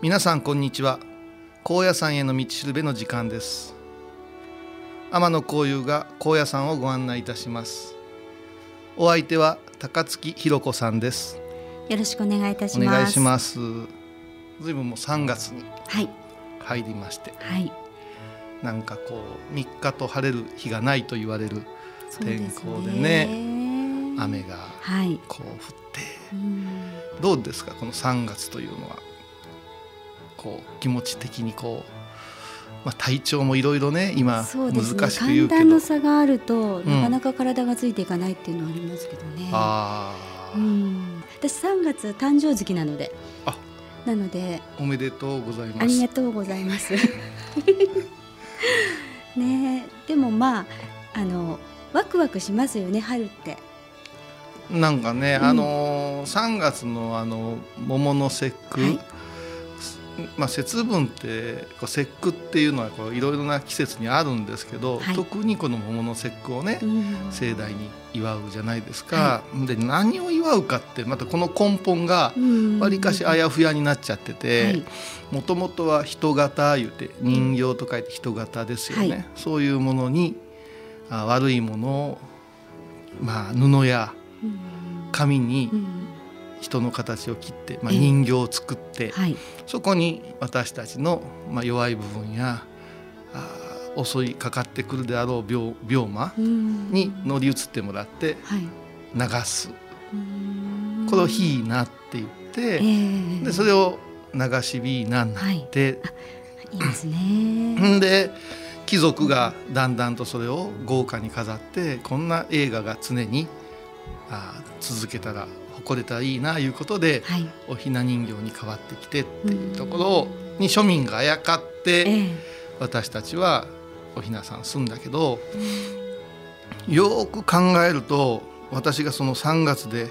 皆さんこんにちは。高野山への道しるべの時間です。天野幸雄が高野山をご案内いたします。お相手は高槻ひろ子さんです。よろしくお願いいたします。お願いします。ずいぶんもう3月にはい。入りまして、はい。なんかこう3日と晴れる日がないと言われる天候でね雨がはい。こう降って。うん。どうですかこの3月というのは？こう気持ち的にこう、まあ、体調もいろいろね今そうですね。難しく言うけど。寒暖の差があると、ん。なかなか体がついていかないっていうのはありますけどね。あー、うん。私3月誕生月なので。あ。なのでおめでとうございます。ありがとうございます。ねえでもまああのワクワクしますよね春って。なんかね、うん。あのー、3月のあの桃の節句、はいまあ、節分ってこう節句っていうのはこういろいろな季節にあるんですけど、はい。特にこの桃の節句をね、うん。盛大に祝うじゃないですか。で何を祝うかってまたこの根本がうん。わりかしあやふやになっちゃってはてい。もともとは人型言うて人形と書いて人型ですよね、はい。そういうものにあ悪いものを、まあ、布やうん。紙にうん人の形を切って、まあ、ええ。人形を作って、はい。そこに私たちの、まあ、弱い部分やあー襲いかかってくるであろう病病魔うん。に乗り移ってもらってはい。流す。うん。これを「ひいな」って言って、ええ。でそれを「流しびいな」になって、い。いですね。ん。で貴族がだんだんとそれを豪華に飾ってこんな映画が常にあー続けたら誇れたらいいないうことではい。おひな人形に変わってきてっていうところをに庶民があやかってええ。私たちはおひなさんすんだけどよーく考えると私がその3月で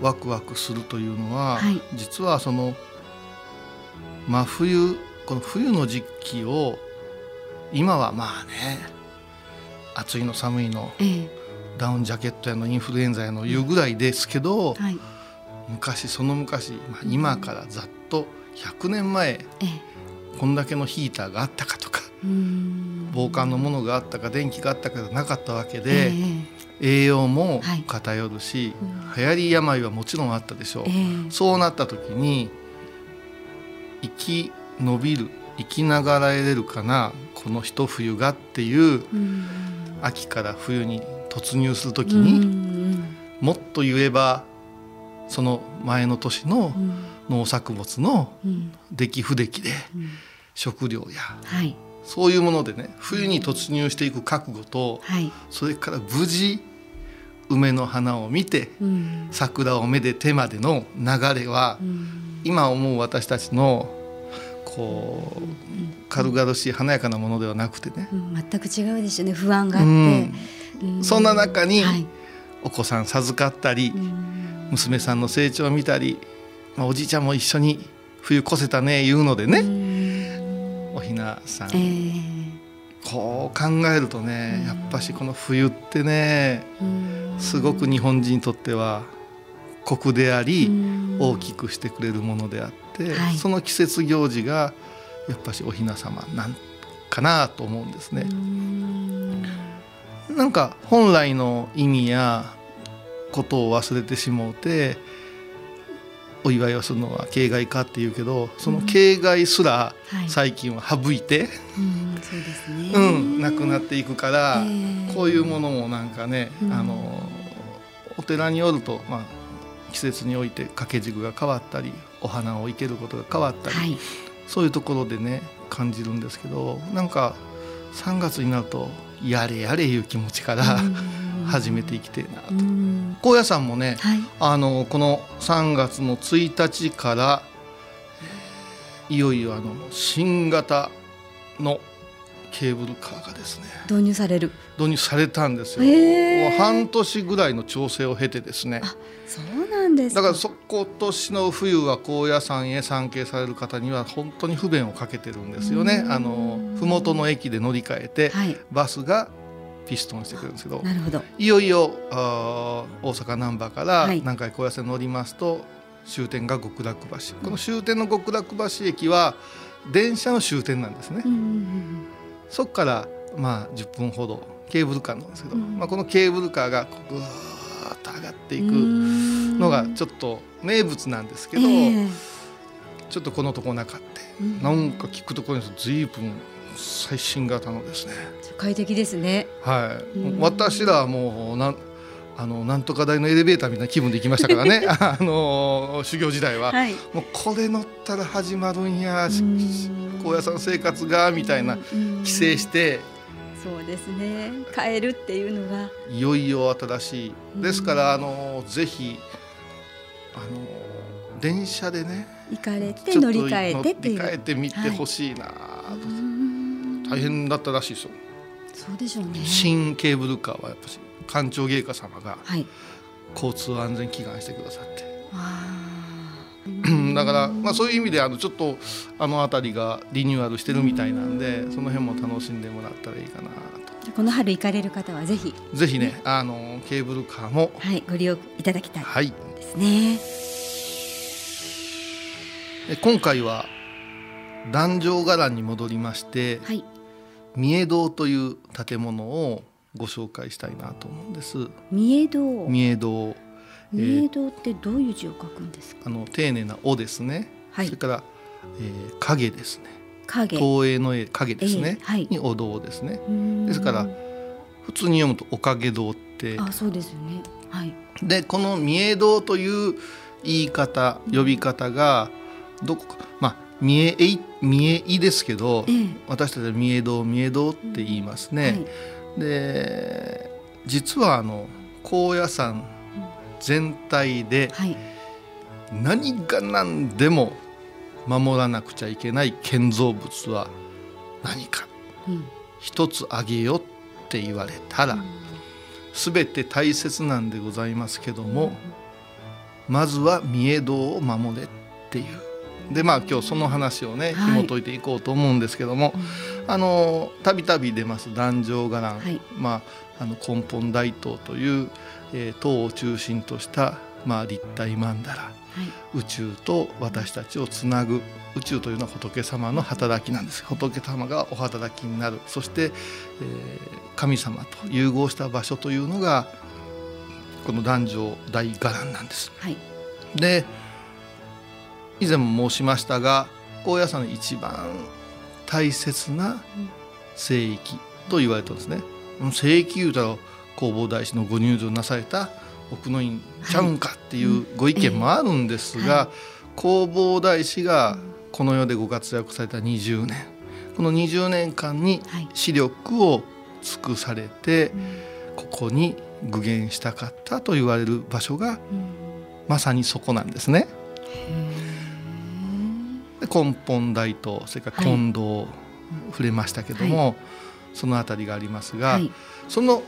ワクワクするというのは、はい。実はその真冬この冬の時期を今はまあね暑いの寒いのええダウンジャケットやのインフルエンザやのいうぐらいですけど、はい。昔その昔、まあ、今からざっと100年前ええこんだけのヒーターがあったかとかうん。防寒のものがあったか電気があったかじゃなかったわけえで、栄養もはい。偏るし、うん。流行り病はもちろんあったでしょう、ええ。そうなった時に生き延びる生きながらえれるかなこの一冬がっていううん。秋から冬に突入する時うに、んもっと言えばその前の年のうん。農作物のうん。出来不出来でうん。食料やはい。そういうものでね冬に突入していく覚悟とはい。それから無事梅の花を見てうん。桜をめでてまでの流れはうん。今思う私たちのこう軽々しい華やかなものではなくてね、うん。全く違うですよね。不安があっうて、そんな中にはい。お子さん授かったりうん。娘さんの成長を見たり、まあ、おじいちゃんも一緒に冬越せたね言うのでうね、ん。おひなさん。えーこう考えるとねうん。やっぱしこの冬ってねうん。すごく日本人にとっては酷でありうん。大きくしてくれるものであってはい。その季節行事がやっぱしおひな様なんかなと思うんですね。う。んなんか本来の意味やことを忘れてしもうてお祝いをするのは形骸かっていうけどその形骸すらはい。最近は省いて、うん、なくなっていくから、えーこういうものもなんかね、うん。あのお寺によると、まあ、季節において掛け軸が変わったりお花を生けることが変わったり、はい。そういうところでね感じるんですけどなんか3月になるとやれやれいう気持ちから、うん。始めていきてえなと。うん。高野山もねはい。あのこの3月の1日からいよいよあの新型のケーブルカーがですね導入される。導入されたんですよ。もう半年ぐらいの調整を経てですね。あそうなんですだからそ今年の冬は高野山へ参詣される方には本当に不便をかけてるんですよね。う。ん。あの麓の駅で乗り換えてはい。バスがピストンしてくれるんですけどなるほど。いよいよあー大阪難波からはい。南海高野線乗りますと終点が極楽橋。この終点の極楽橋駅は電車の終点なんですね。うんうんそこからまあ10分ほどケーブルカーなんですけど、うん。まあ、このケーブルカーがぐーっと上がっていくうん。のがちょっと名物なんですけど、ええ。ちょっとこのとこなかってうん。なんか聞くところによると随分最新型のですね。快適ですね。はい、うん。私らはもうなんあのなんとか台のエレベーターみたいな気分で行きましたからね。あの修行時代は、はい。もうこれ乗ったら始まるんや高野山生活がみたいなうん。帰省して。そうですね。帰るっていうのが。いよいよ新しい。ですからあのぜひあの電車でね行かれて乗り換えてって乗り換えてみてほしいな。と、うん。大変だったらしいですよ、そうでしょうね。新ケーブルカーはやっぱし官庁芸家様がはい。交通安全祈願してくださって。あ。うん。だから、まあ、そういう意味であのちょっとあの辺りがリニューアルしてるみたいなんでその辺も楽しんでもらったらいいかなーこの春行かれる方はぜひ。とぜひねあのケーブルカーもはいご利用いただきたいはい。ですね。え今回は壇上伽藍に戻りましてはい。三重堂という建物をご紹介したいなと思うんです。三重堂三重堂三重堂ってどういう字を書くんですか？あの丁寧な「お」ですね、はい。それから、えー影ですね。影。東映の絵影ですね、ええはい。にお堂ですね。うん。ですから普通に読むとおかげ堂って。あそうですよね。はい。でこの三重堂という言い方呼び方がどこかまあ三重い三重いですけどええ。私たちは三重堂三重堂って言いますね。で実はあの高野山全体で何が何でも守らなくちゃいけない建造物は何か。うん。一つあげよって言われたら全て大切なんでございますけどもまずは三重堂を守れっていう。でまあ今日その話をねはい。紐解いていこうと思うんですけども、あのたびたび出ます壇上伽藍、はい。まあ、あの根本大塔という、えー塔を中心とした、まあ、立体曼荼羅。はい。宇宙と私たちをつなぐ宇宙というのは仏様の働きなんです。仏様がお働きになる。そして、えー神様と融合した場所というのがこの壇上大伽藍なんです。はい。で以前も申しましたが高野山の一番大切な聖域と言われてるんですね。聖域言うたら弘法大師のご入場なされた奥の院ちゃうんかっていうご意見もあるんですが、弘法大師がこの世でご活躍された20年。この20年間にはい。視力を尽くされてここに具現したかったと言われる場所がうん。まさにそこなんですね。へで根本大東それからはい。近藤、触れましたけども、その辺りがありますが、ーはい。その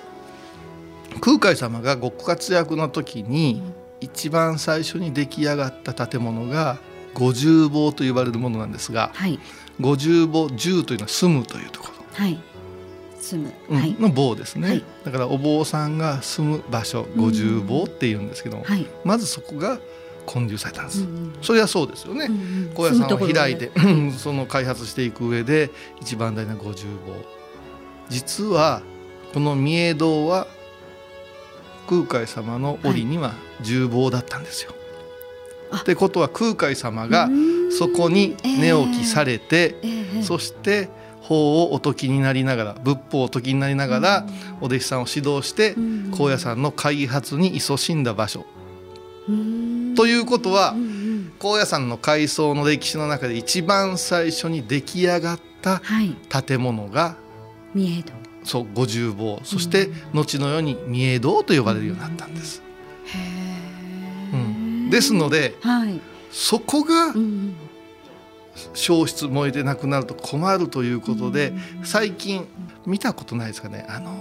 空海様がご活躍の時に一番最初に出来上がった建物が五重坊と呼ばれるものなんですがはい。五重坊重というのは住むというところ。はい。住む、の坊ですね、はい。だからお坊さんが住む場所五重坊っていうんですけども、はい、まずそこが建立されたんです、うんうん。それはそうですよね、うんうん。高野山を開いて、うんその開発していく上で一番大事な五重坊実はこの御栄堂は空海様の折には重坊だったんですよ。あ。ってことは空海様がうん。そこに寝起きされて、ええ。ええ。そして法をお解きになりながら仏法をお解きになりながら、お弟子さんを指導してうん。高野山の開発に勤しんだ場所。うんということは高野山の改装の歴史の中で一番最初に出来上がったはい。建物が三重堂そう五重坊。そして後のように御栄堂と呼ばれるようになったんです。へうえ、ん、ですのではい、そこが消失燃えてなくなると困るということでうん。最近見たことないですかね。あの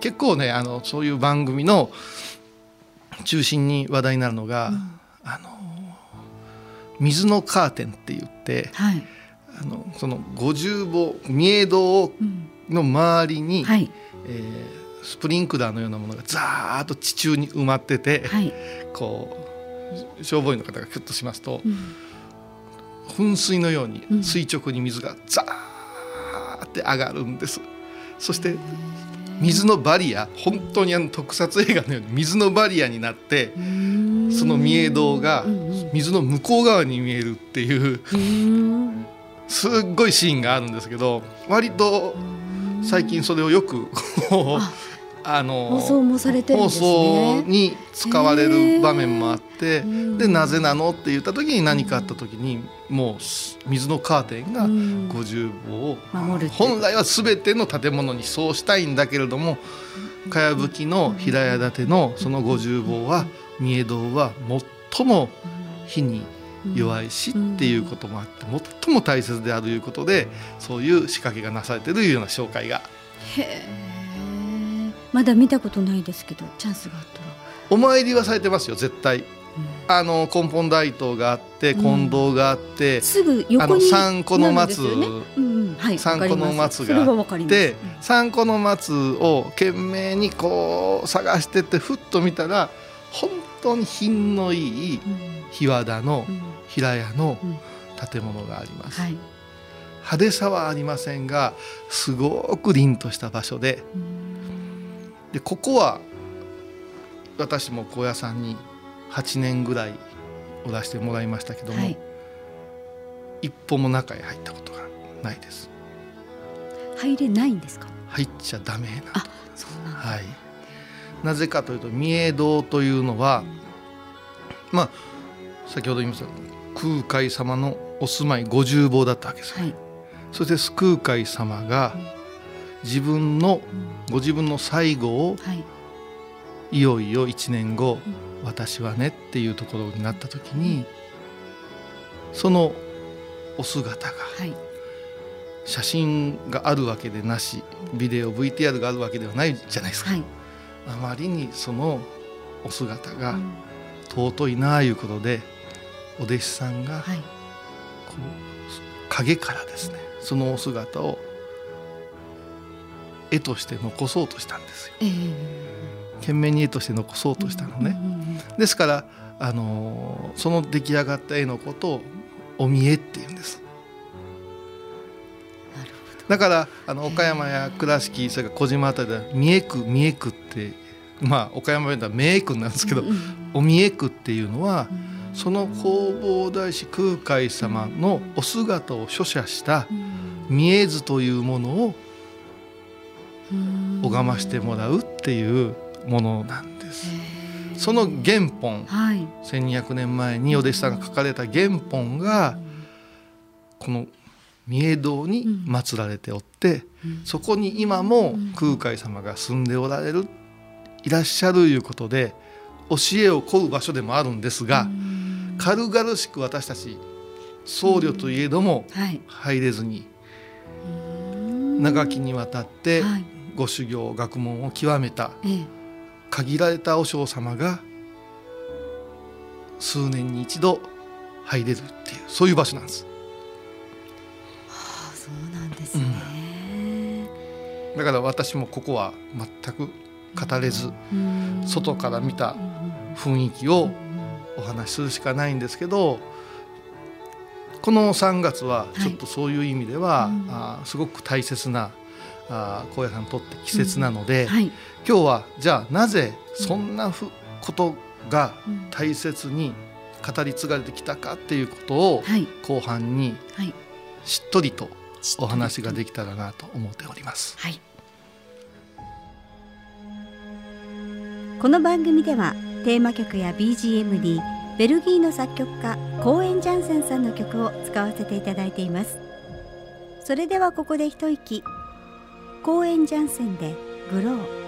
結構ねあのそういう番組の中心に話題になるのが、うんあの水のカーテンって言ってはい。あのその五重坊御栄堂うんの周りに、はい。えースプリンクラーのようなものがザーッと地中に埋まってて、はい。こう消防員の方がキュッとしますとうん噴水のようにうん垂直に水がザーって上がるんです。そして水のバリア本当にあの特撮映画のように水のバリアになってうんその御栄堂がうんうん水の向こう側に見えるっていううん。すっごいシーンがあるんですけど割と最近それをよくあ あの放送もされてるん放です送ね。に使われる場面もあってうん。でなぜなのって言った時に何かあった時にもう水のカーテンがうん。五重坊を本来は全ての建物にそうしたいんだけれどもかやぶきの平屋建てのその五重坊は御栄堂は最も火に弱いしっていうこともあって最も大切であるということでそういう仕掛けがなされているような紹介が。へえ。まだ見たことないですけど、チャンスがあったら。お参りはされてますよ絶対。うん。あの根本大東があってうん。近藤があって、すぐ横に三個の松。三個の松がそれはわかります。で三個の松を懸命にこう探してってふっと見たら本当に品のいいうん日和田のうん平屋のうん建物があります、はい。派手さはありませんがすごく凛とした場所でうんでここは私も高野山に8年ぐらいお出してもらいましたけども、はい。一歩も中へ入ったことがないです入れないんですか？入っちゃダメなあ、そうなんだ。はいなぜかというと御栄堂というのはまあ先ほど言いました空海様のお住まい五重坊だったわけですよ、はい。そして空海様が自分のうんご自分の最後をはい。いよいよ1年後うん私はねっていうところになった時にそのお姿がはい。写真があるわけでなしビデオ VTR があるわけではないじゃないですか、はい。あまりにそのお姿がうん。尊いなあいうことでお弟子さんがこはい。う影からですねそのお姿を絵として残そうとしたんですよ。ええ。懸命に絵として残そうとしたのね、うんうんうん。ですから、あのーその出来上がった絵のことをお見えっていうんですだからあの岡山や倉敷それから小島あたりでは三重区三重区ってまあ岡山弁では三重区なんですけど、お三重区っていうのはうん。その弘法大師空海様のお姿を書写したうん。見え図というものをうん。拝ましてもらうっていうものなんです。その原本はい。1200年前にお弟子さんが書かれた原本がこの御栄堂に祀られておってうん。そこに今も空海様が住んでおられるいらっしゃるいうことで教えを請う場所でもあるんですが軽々しく私たち僧侶といえども入れずに長きにわたってご修行学問を極めた限られた和尚様が数年に一度入れるっていうそういう場所なんです。だから私もここは全く語れず外から見た雰囲気をお話しするしかないんですけどこの3月はちょっとそういう意味では、はい、あすごく大切なあ高野さんにとって季節なので、うん。はい、今日はじゃあなぜそんなふ、ことが大切に語り継がれてきたかっていうことを後半にしっとりとお話ができたらなと思っております。はい、この番組ではテーマ曲や BGM にベルギーの作曲家コーエン・ジャンセンさんの曲を使わせていただいています。それではここで一息。コーエン・ジャンセンで「グロー」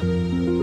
Música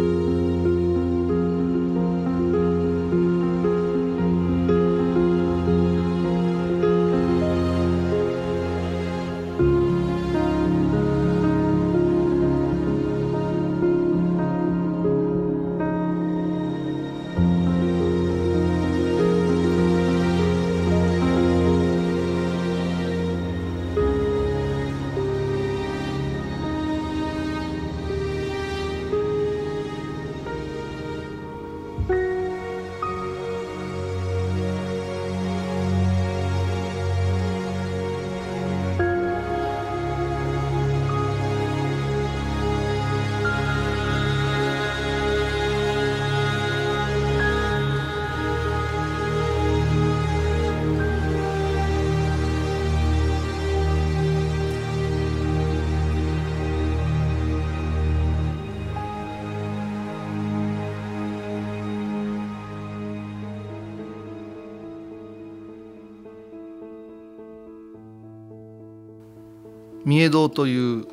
三重堂という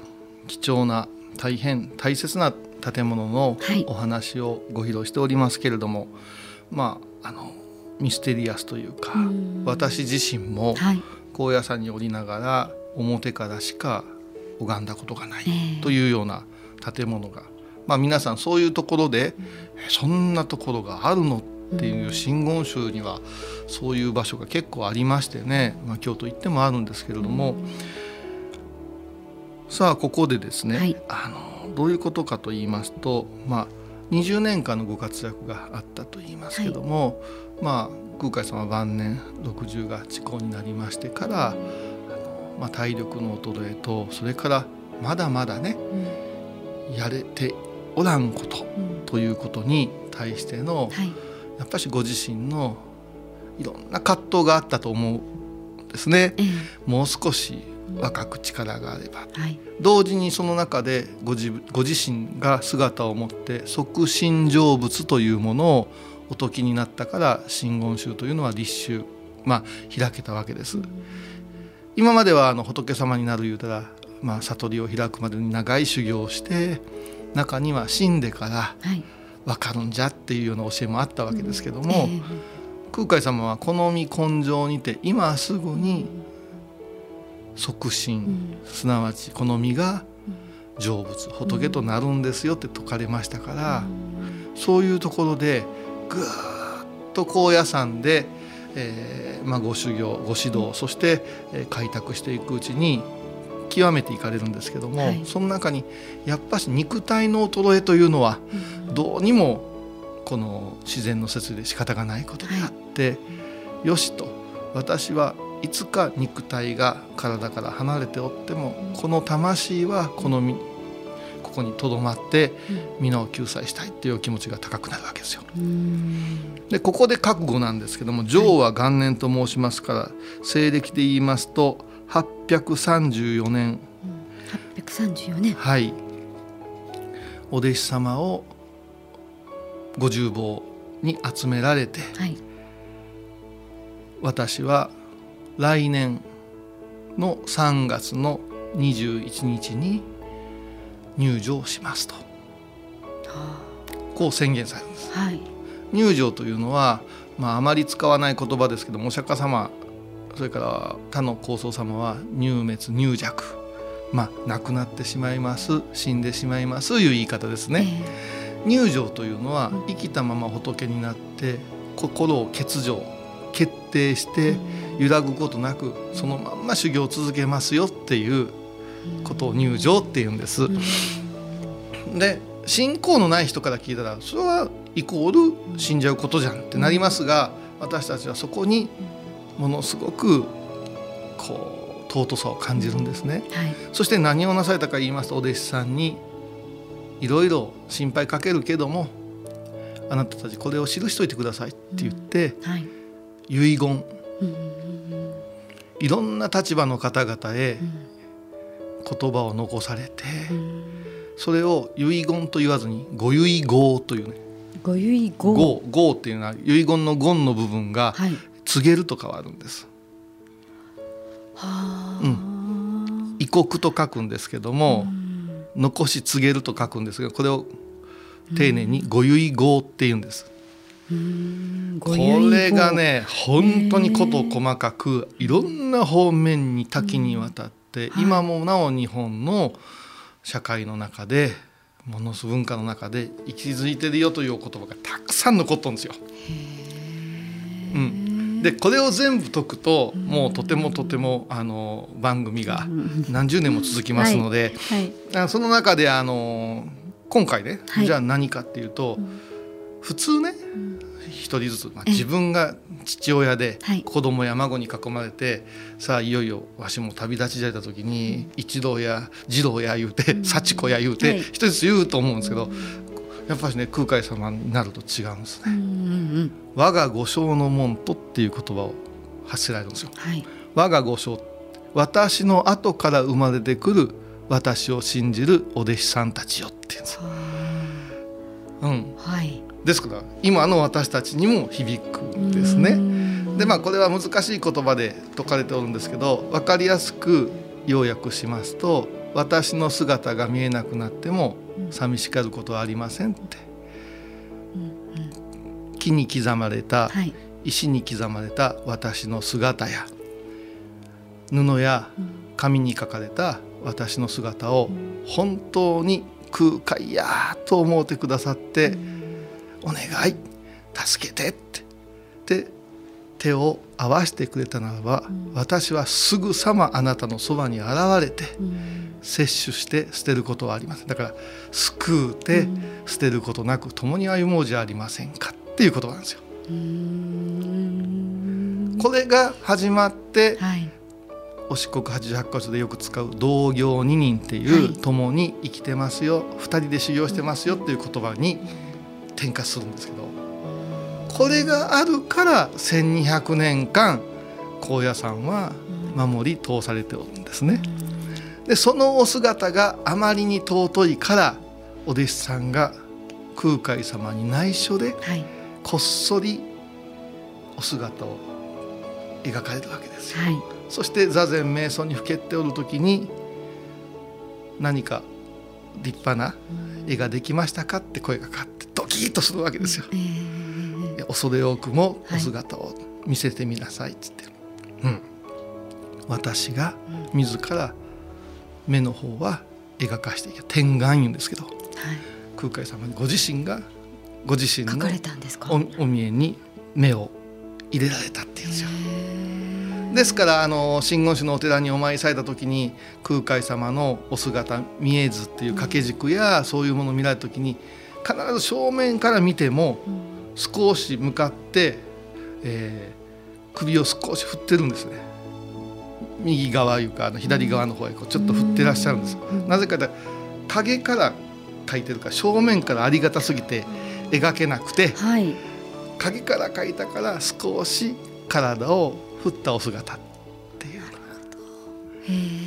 貴重な大変大切な建物のお話をご披露しておりますけれども、はい、まああのミステリアスというか私自身も高野山におりながら表からしか拝んだことがないというような建物が、まあ、皆さんそういうところで、そんなところがあるのっていう真言宗にはそういう場所が結構ありましてね、まあ、京都行ってもあるんですけれども。さあここでですね、はい、あのどういうことかと言いますと、まあ、20年間のご活躍があったと言いますけども、はい、まあ、空海様晩年60が遅行になりましてからあの、まあ、体力の衰えとそれからまだまだね、うん、やれておらんこと、うん、ということに対しての、はい、やっぱしご自身のいろんな葛藤があったと思うんですね。もう少し若く力があれば、はい、同時にその中でご自ご自身が姿を持って即身成仏というものをお説きになったから真言宗というのは立宗まあ開けたわけです。今まではあの仏様になる言うたら、まあ、悟りを開くまでに長い修行をして中には死んでからはい。分かるんじゃっていうような教えもあったわけですけども、ええ。空海様は好み根性にて今すぐに即身、ん。すなわち好みが成仏仏となるんですよって説かれましたから、そういうところでぐーっと高野山で、えーまあ、ご修行ご指導そして、えー開拓していくうちに極めていかれるんですけども、はい。その中にやっぱし肉体の衰えというのはどうにもこの自然の説で仕方がないことであって、よしと私はいつか肉体が体から離れておってもこの魂はこの身ここにとどまって皆を救済したいっていう気持ちが高くなるわけですよ。うん。でここで覚悟なんですけども浄和元年と申しますから西暦で言いますと834年。834年。はい。お弟子様をご重坊に集められてはい。私は来年の3月の21日に入場しますと。こう宣言されるんです。はい。入場というのは、まあ、あまり使わない言葉ですけどもお釈迦様それから他の高僧様は入滅入弱。まあ亡くなってしまいます死んでしまいますいう言い方ですね、入場というのはうん生きたまま仏になって心を欠如決定して揺らぐことなくそのまんま修行を続けますよっていうことを入場っていうんです。で信仰のない人から聞いたらそれはイコール死んじゃうことじゃんってなりますが私たちはそこにものすごくこう尊さを感じるんですね。はい。そして何をなされたか言いますとお弟子さんにいろいろ心配かけるけどもあなたたちこれを記しといてくださいって言ってはい。遺言。うんいろんな立場の方々へうん。言葉を残されてうん。それを遺言と言わずにご遺言というね。ご遺言。語語っていうのは遺言の言の部分がはい。告げると変わるんです。はあ。異国と書くんですけどもうん。残し告げると書くんですがこれを丁寧にご遺言って言うんです。うんこれがね本当に事細かくいろんな方面に多岐にわたってはい今もなお日本の社会の中でものす文化の中で息づいてるよというお言葉がたくさん残ってるんですよ。うん、でこれを全部解くともうとてもとてもあの番組が何十年も続きますので、はい。あその中であの今回ね、はい。じゃあ何かっていうと、普通ね一人ずつ、まあ、自分が父親ではい。子供や孫に囲まれて、さあいよいよわしも旅立ちじゃれた時に一郎や二郎や言うて幸子や言うてはい。一人ずつ言うと思うんですけどやっぱりね空海様になると違うんですね。うんうん我が五章の門徒っていう言葉を発せられるんですよ。はい。我が五章私の後から生まれてくる私を信じるお弟子さんたちよって言うんですよ。うん、はいですから今の私たちにも響くんですね。でまあこれは難しい言葉で説かれておるんですけど分かりやすく要約しますと「私の姿が見えなくなっても寂しがることはありません」って。木に刻まれたはい。石に刻まれた私の姿や布や紙に書かれた私の姿を本当に空海やと思ってくださって「お願い。助けて」って。で手を合わせてくれたならば私はすぐさまあなたのそばに現れて摂取して捨てることはありません。だから救うて捨てることなく共に歩もうじゃありませんかっていうことなんですよ。これが始まってはい。お四国八十八箇所でよく使う同行二人っていう、はい。共に生きてますよ二人で修行してますよっていう言葉に転化するんですけどこれがあるから1200年間高野山は守り通されておるんですね。でそのお姿があまりに尊いからお弟子さんが空海様に内緒ではいこっそりお姿を描かれるわけですよ。はいそして座禅瞑想にふけっておる時に何か立派な絵ができましたかって声がかかってドキッとするわけですよ。えー、恐れ多くもお姿を見せてみなさいっつって、うん、私が自ら目の方は描かしていけ天眼言うんですけど、はい、空海様にご自身がご自身のお見えに目を入れられたっていうんですよ。ですからあの真言宗のお寺にお参りされた時に空海様のお姿見えずっていう掛け軸やそういうものを見られた時に必ず正面から見ても少し向かって、えー、首を少し振ってるんですね。右側いうかあの左側の方へこうちょっと振ってらっしゃるんです。なぜかと影から描いてるから正面からありがたすぎて描けなくて、はい、影から描いたから少し体を振ったお姿っていう。へ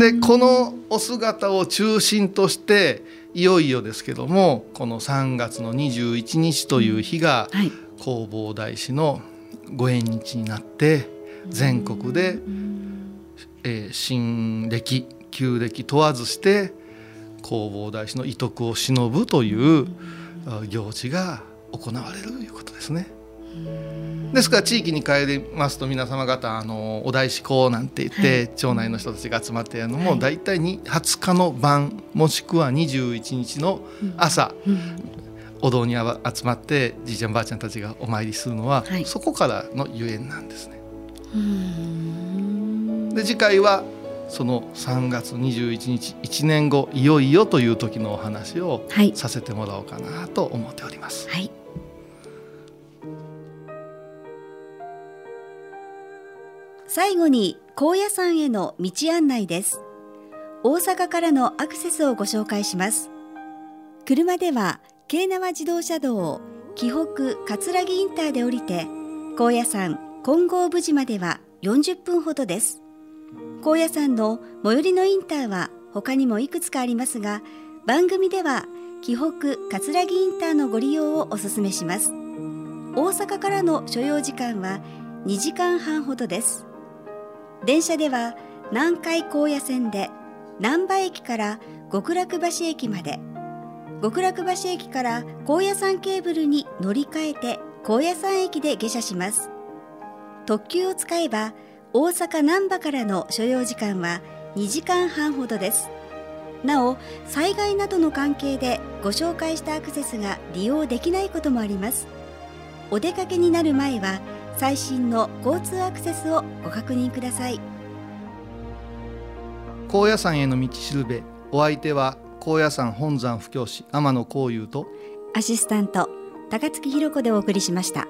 でこのお姿を中心としていよいよですけどもこの3月の21日という日が弘法大師のご縁日になって全国で、えー、新暦旧暦問わずして弘法大師の遺徳を忍ぶという行事が行われるということですね。ですから地域に帰りますと皆様方あのお大師公なんて言って、はい、町内の人たちが集まってやるのも、はい、大体に20日の晩もしくは21日の朝、うん。うん、お堂に集まってじいちゃんばあちゃんたちがお参りするのは、はい、そこからのゆえんなんですね。で次回はその3月21日1年後いよいよという時のお話をさせてもらおうかなと思っております。はい、最後に高野山への道案内です。大阪からのアクセスをご紹介します。車では京奈和自動車道を紀北葛城インターで降りて高野山金剛無寺までは40分ほどです。高野山の最寄りのインターは他にもいくつかありますが番組では紀北葛城インターのご利用をお勧めします大阪からの所要時間は2時間半ほどです電車では南海高野線で難波駅から極楽橋駅まで極楽橋駅から高野山ケーブルに乗り換えて高野山駅で下車します。特急を使えば大阪難波からの所要時間は2時間半ほどです。なお災害などの関係でご紹介したアクセスが利用できないこともあります。お出かけになる前は最新の交通アクセスをご確認ください。高野山への道しるべお相手は高野山本山布教師天野幸雄とアシスタント高槻弘子でお送りしました